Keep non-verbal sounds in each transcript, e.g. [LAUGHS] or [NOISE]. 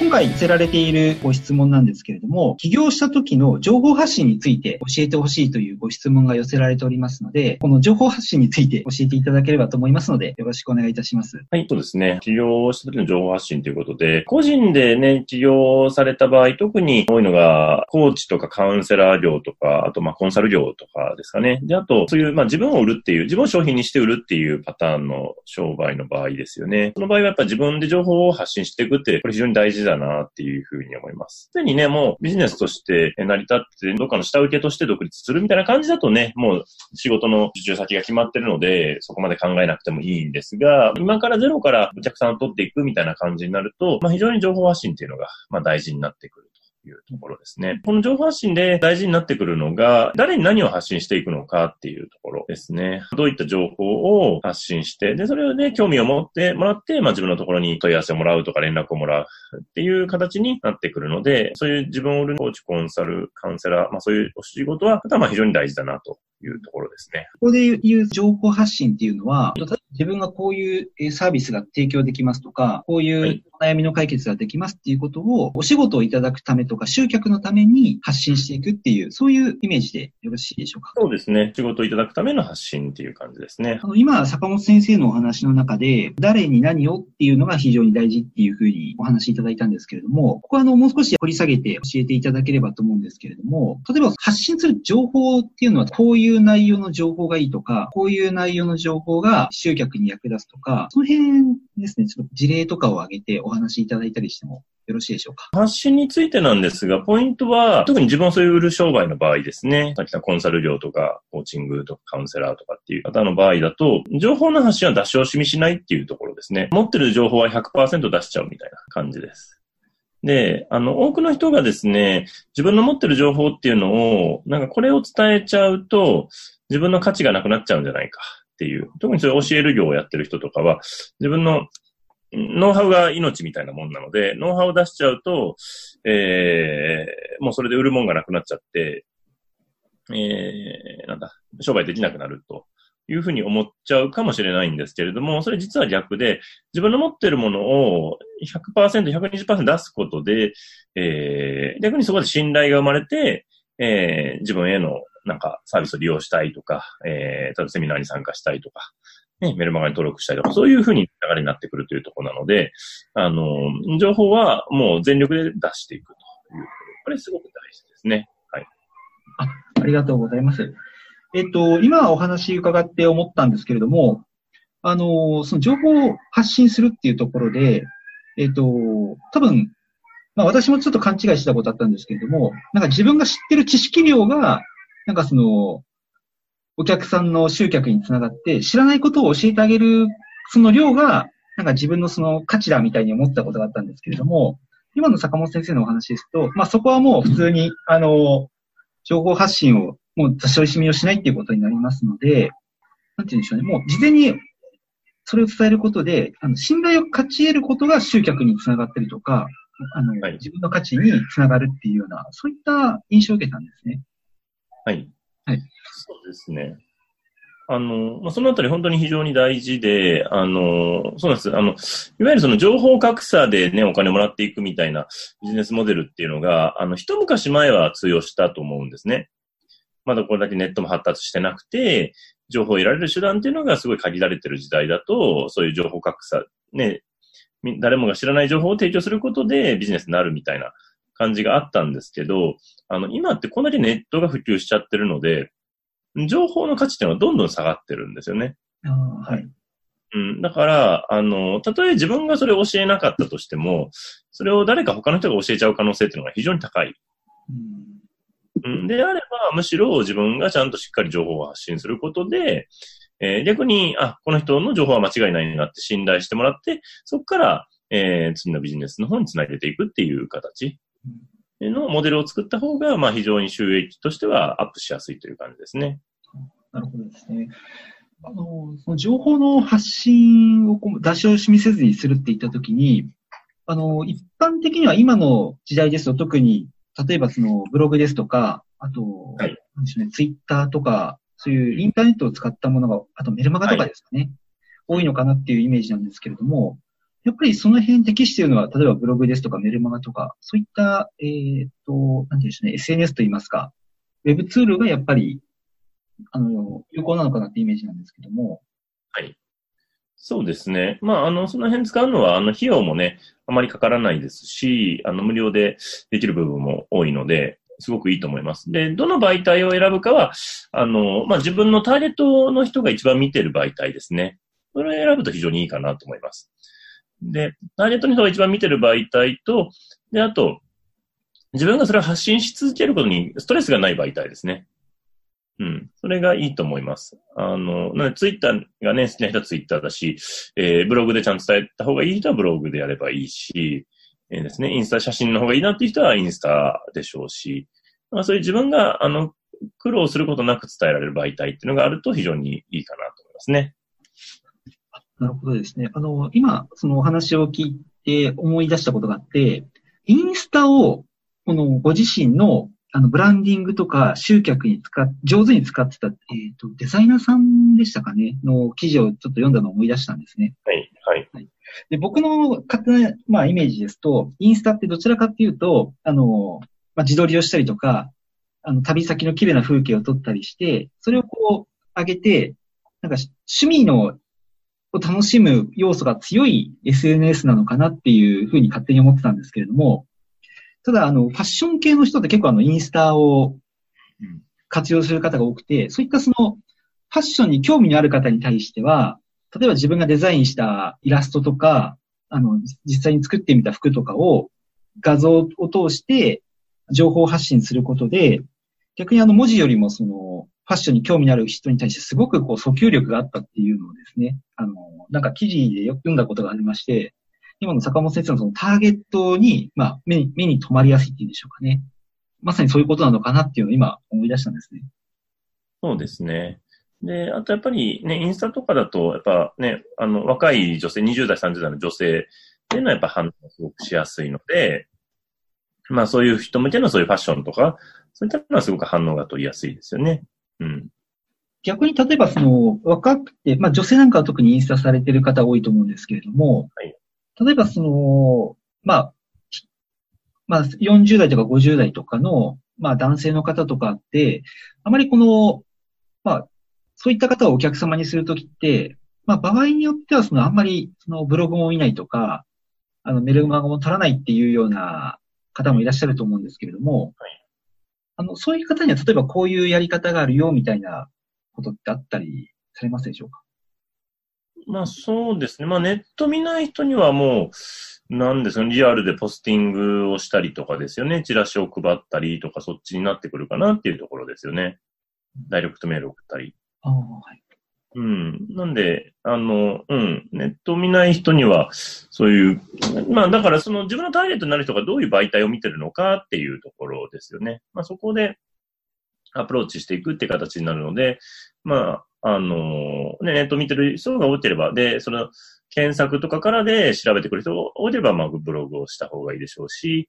今回寄せられているご質問なんですけれども、起業した時の情報発信について教えてほしいというご質問が寄せられておりますので、この情報発信について教えていただければと思いますので、よろしくお願いいたします。はい、そうですね。起業した時の情報発信ということで、個人でね、起業された場合、特に多いのが、コーチとかカウンセラー業とか、あとまあコンサル業とかですかね。で、あと、そういうまあ自分を売るっていう、自分を商品にして売るっていうパターンの商売の場合ですよね。その場合はやっぱ自分で情報を発信していくって、これ非常に大事だだなっていうふうに思います。すでにね、もうビジネスとして成り立って、どっかの下請けとして独立するみたいな感じだとね、もう仕事の受注先が決まってるので、そこまで考えなくてもいいんですが、今からゼロからお客さんを取っていくみたいな感じになると、まあ非常に情報発信っていうのが、まあ大事になってくる。いうところですね。この情報発信で大事になってくるのが、誰に何を発信していくのかっていうところですね。どういった情報を発信して、で、それをね、興味を持ってもらって、まあ自分のところに問い合わせをもらうとか連絡をもらうっていう形になってくるので、そういう自分を売るコーチ、コンサル、カウンセラー、まあそういうお仕事は、まあ非常に大事だなというところですね。ここで言う情報発信っていうのは、自分がこういうサービスが提供できますとか、こういう悩みの解決ができますっていうことを、お仕事をいただくためとか、集客のために発信していくっていう、そういうイメージでよろしいでしょうか？そうですね。仕事をいただくための発信っていう感じですね。あの今、坂本先生のお話の中で、誰に何をっていうのが非常に大事っていうふうにお話しいただいたんですけれども、ここはあの、もう少し掘り下げて教えていただければと思うんですけれども、例えば発信する情報っていうのは、こういうう内容の情報がいいとか、こういう内容の情報が集客に役立つとか、その辺ですね、ちょっと事例とかを挙げてお話しいただいたりしてもよろしいでしょうか？発信についてなんですが、ポイントは、特に自分をそういう売る商売の場合ですね。さっきのコンサル業とか、コーチングとかカウンセラーとかっていう方の場合だと、情報の発信は出し惜しみしないっていうところですね。持ってる情報は100%出しちゃうみたいな感じです。で、あの、多くの人がですね、自分の持ってる情報っていうのを、なんかこれを伝えちゃうと、自分の価値がなくなっちゃうんじゃないかっていう。特にそういう教える業をやってる人とかは、自分のノウハウが命みたいなもんなので、ノウハウを出しちゃうと、えー、もうそれで売るもんがなくなっちゃって、えー、なんだ、商売できなくなるというふうに思っちゃうかもしれないんですけれども、それ実は逆で、自分の持ってるものを100%、120%出すことで、えー、逆にそこで信頼が生まれて、えー、自分へのなんかサービスを利用したいとか、えー、例えばセミナーに参加したいとか、ね、メルマガに登録したりとか、そういうふうに流れになってくるというところなので、あの、情報はもう全力で出していくという。これすごく大事ですね。はい。あありがとうございます。えっと、今お話伺って思ったんですけれども、あの、その情報を発信するっていうところで、えっと、多分、まあ私もちょっと勘違いしたことあったんですけれども、なんか自分が知ってる知識量が、なんかその、お客さんの集客につながって、知らないことを教えてあげる、その量が、なんか自分のその価値だみたいに思ったことがあったんですけれども、今の坂本先生のお話ですと、まあそこはもう普通に、あの、情報発信を、もう出し惜しみをしないっていうことになりますので、なんて言うんでしょうね、もう事前にそれを伝えることで、あの信頼を勝ち得ることが集客につながったりとか、あの、はい、自分の価値につながるっていうような、そういった印象を受けたんですね。はい。はい。そうですね。あの、まあ、そのあたり本当に非常に大事で、あの、そうなんです。あの、いわゆるその情報格差でね、お金もらっていくみたいなビジネスモデルっていうのが、あの、一昔前は通用したと思うんですね。まだこれだけネットも発達してなくて、情報を得られる手段っていうのがすごい限られてる時代だと、そういう情報格差、ね、誰もが知らない情報を提供することでビジネスになるみたいな感じがあったんですけど、あの、今ってこんだけネットが普及しちゃってるので、情報の価値っていうのはどんどん下がってるんですよね。はい。うん。だから、あの、たとえ自分がそれを教えなかったとしても、それを誰か他の人が教えちゃう可能性っていうのが非常に高い。うん、であれば、むしろ自分がちゃんとしっかり情報を発信することで、えー、逆に、あ、この人の情報は間違いないなって信頼してもらって、そこから、えー、次のビジネスの方につなげていくっていう形のモデルを作った方が、まあ非常に収益としてはアップしやすいという感じですね。なるほどですね。あの、その情報の発信をこう出し惜しみせずにするって言ったときに、あの、一般的には今の時代ですと特に、例えばそのブログですとか、あと、はい、なんでしょうね、ツイッターとか、そういうインターネットを使ったものが、あとメルマガとかですかね、はい、多いのかなっていうイメージなんですけれども、やっぱりその辺適しているのは、例えばブログですとかメルマガとか、そういった、えっ、ー、と、なんていうんでしょうね、SNS といいますか、ウェブツールがやっぱり、あの、有効なのかなってイメージなんですけども。はい。そうですね。まあ、あの、その辺使うのは、あの、費用もね、あまりかからないですし、あの、無料でできる部分も多いので、すごくいいと思います。で、どの媒体を選ぶかは、あの、まあ、自分のターゲットの人が一番見てる媒体ですね。それを選ぶと非常にいいかなと思います。で、ターゲットの人が一番見てる媒体と、で、あと、自分がそれを発信し続けることにストレスがない媒体ですね。うん。それがいいと思います。あの、なのでツイッターがね、好きな人はツイッターだし、えー、ブログでちゃんと伝えた方がいい人はブログでやればいいし、えー、ですね、インスタ写真の方がいいなっていう人はインスタでしょうし、まあ、そういう自分が、あの、苦労することなく伝えられる媒体っていうのがあると非常にいいかなと思いますね。なるほどですね。あの、今、そのお話を聞いて思い出したことがあって、インスタを、このご自身の、あの、ブランディングとか集客に使っ、上手に使ってた、えっ、ー、と、デザイナーさんでしたかね？の記事をちょっと読んだのを思い出したんですね。はい、はい。はい、で僕の勝手な、まあ、イメージですと、インスタってどちらかっていうと、あの、まあ、自撮りをしたりとか、あの、旅先の綺麗な風景を撮ったりして、それをこう、上げて、なんか趣味のを楽しむ要素が強い SNS なのかなっていうふうに勝手に思ってたんですけれども、ただ、あの、ファッション系の人って結構あの、インスタを活用する方が多くて、そういったその、ファッションに興味のある方に対しては、例えば自分がデザインしたイラストとか、あの、実際に作ってみた服とかを画像を通して情報発信することで、逆にあの文字よりもそのファッションに興味のある人に対してすごくこう訴求力があったっていうのをですね、あの、なんか記事で読んだことがありまして、今の坂本先生のそのターゲットに、まあ、目に、目に留まりやすいっていうんでしょうかね。まさにそういうことなのかなっていうのを今思い出したんですね。そうですね。で、あとやっぱりね、インスタとかだと、やっぱね、あの、若い女性、20代、30代の女性っていうのはやっぱ反応すごくしやすいので、まあそういう人向けのそういうファッションとか、そういったのはすごく反応が取りやすいですよね。うん。逆に例えばその若くて、まあ女性なんかは特にインスタされてる方多いと思うんですけれども、はい、例えばその、まあ、まあ40代とか50代とかの、まあ男性の方とかって、あまりこの、まあ、そういった方をお客様にするときって、まあ場合によってはそのあんまりそのブログも見ないとか、あのメルマガも取らないっていうような方もいらっしゃると思うんですけれども、はい。あの、そういう方には、例えばこういうやり方があるよ、みたいなことってあったりされますでしょうか？まあそうですね。まあネット見ない人にはもう、なんですかね、リアルでポスティングをしたりとかですよね。チラシを配ったりとか、そっちになってくるかなっていうところですよね。ダイレクトメールを送ったり。ああ、はい。うん。なんで、あの、うん、ネットを見ない人には、そういう、まあだからその自分のターゲットになる人がどういう媒体を見てるのかっていうところですよね。まあそこでアプローチしていくって形になるので、まあ、あの、ね、ネット見てる人が多ければ、で、その、検索とかからで調べてくる人が多ければ、まあ、ブログをした方がいいでしょうし、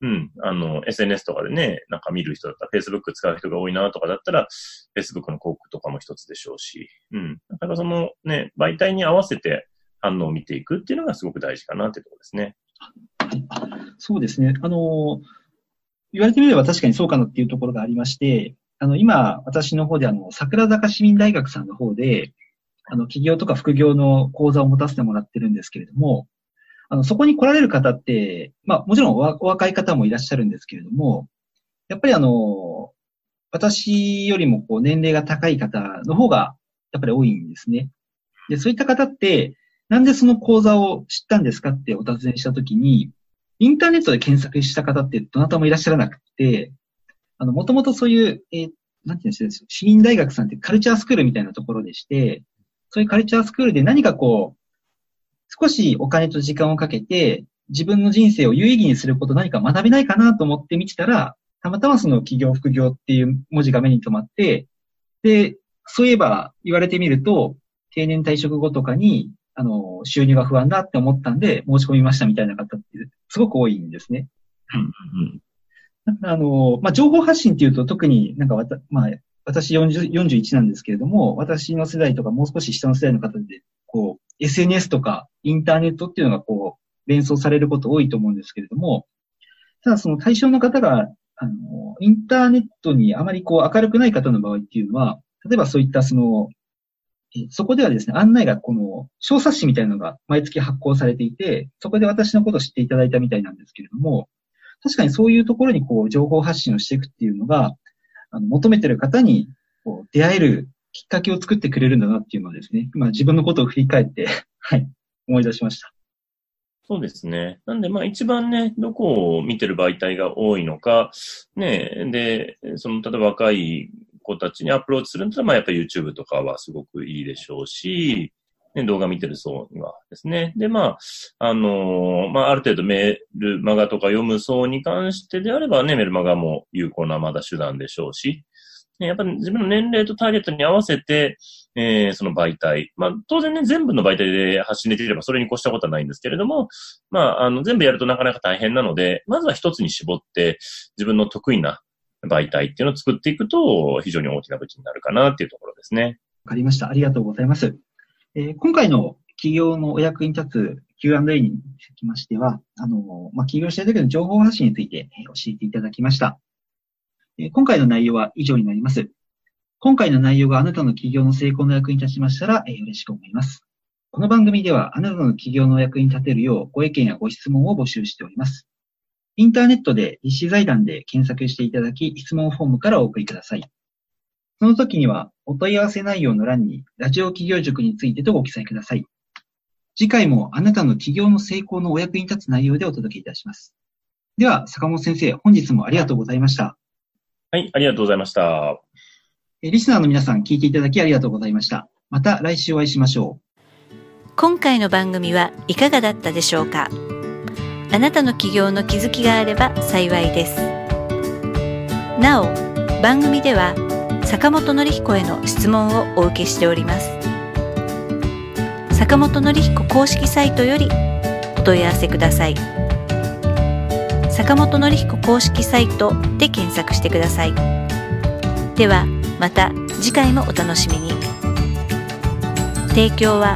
うん。あの、SNS とかでね、なんか見る人だったら、Facebook 使う人が多いなとかだったら、Facebook の広告とかも一つでしょうし、うん。だからそのね、媒体に合わせて反応を見ていくっていうのがすごく大事かなっていうところですね。そうですね。あの、言われてみれば確かにそうかなっていうところがありまして、あの、今、私の方であの、桜坂市民大学さんの方で、あの、企業とか副業の講座を持たせてもらってるんですけれども、あの、そこに来られる方って、まあ、もちろんお若い方もいらっしゃるんですけれども、やっぱりあの、私よりもこう年齢が高い方の方がやっぱり多いんですね。で、そういった方って、なんでその講座を知ったんですかってお尋ねしたときに、インターネットで検索した方ってどなたもいらっしゃらなくて、あの、もともとそういう、えー、なんていうんですか、市民大学さんってカルチャースクールみたいなところでして、そういうカルチャースクールで何かこう、少しお金と時間をかけて、自分の人生を有意義にすること何か学べないかなと思って見てたら、たまたまその企業副業っていう文字が目に留まって、で、そういえば言われてみると、定年退職後とかに、あの、収入が不安だって思ったんで、申し込みましたみたいな方って、すごく多いんですね。うん [LAUGHS] あの、まあ、情報発信っていうと特になんかわた、まあ、私40 41なんですけれども、私の世代とかもう少し下の世代の方で、こう、SNS とかインターネットっていうのがこう、連想されること多いと思うんですけれども、ただその対象の方が、あの、インターネットにあまりこう明るくない方の場合っていうのは、例えばそういったその、そこではですね、案内がこの小冊子みたいなのが毎月発行されていて、そこで私のことを知っていただいたみたいなんですけれども、確かにそういうところにこう情報発信をしていくっていうのが、あの求めてる方にこう出会えるきっかけを作ってくれるんだなっていうのはですね、今自分のことを振り返って、[LAUGHS] はい、思い出しました。そうですね。なんで、まあ一番ね、どこを見てる媒体が多いのか、ね、で、その、例えば若い子たちにアプローチするんだったら、まあやっぱり YouTube とかはすごくいいでしょうし、ね、動画見てる層にはですね。で、まあ、あのーまあ、ある程度メールマガとか読む層に関してであればね、メルマガも有効なまだ手段でしょうし、ね、やっぱり自分の年齢とターゲットに合わせて、えー、その媒体。まあ、当然ね、全部の媒体で発信できればそれに越したことはないんですけれども、まあ、あの、全部やるとなかなか大変なので、まずは一つに絞って、自分の得意な媒体っていうのを作っていくと、非常に大きな武器になるかなっていうところですね。わかりました。ありがとうございます。え今回の企業のお役に立つ Q&A につきましては、あの、まあ、起業したい時の情報発信についてえ教えていただきました。え今回の内容は以上になります。今回の内容があなたの企業の成功の役に立ちましたら、え嬉しく思います。この番組ではあなたの企業の役に立てるようご意見やご質問を募集しております。インターネットで立志財団で検索していただき、質問フォームからお送りください。その時には、お問い合わせ内容の欄に、ラジオ企業塾についてとご記載ください。次回もあなたの企業の成功のお役に立つ内容でお届けいたします。では、坂本先生、本日もありがとうございました。はい、ありがとうございました。えリスナーの皆さん、聞いていただきありがとうございました。また来週お会いしましょう。今回の番組はいかがだったでしょうか？あなたの企業の気づきがあれば幸いです。なお、番組では坂本典彦への質問をお受けしております。坂本典彦公式サイトよりお問い合わせください。坂本典彦公式サイトで検索してください。では、また次回もお楽しみに。提供は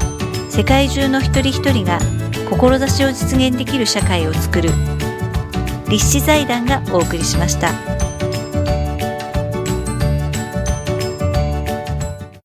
世界中の一人一人が志を実現できる社会を作る立志財団がお送りしました。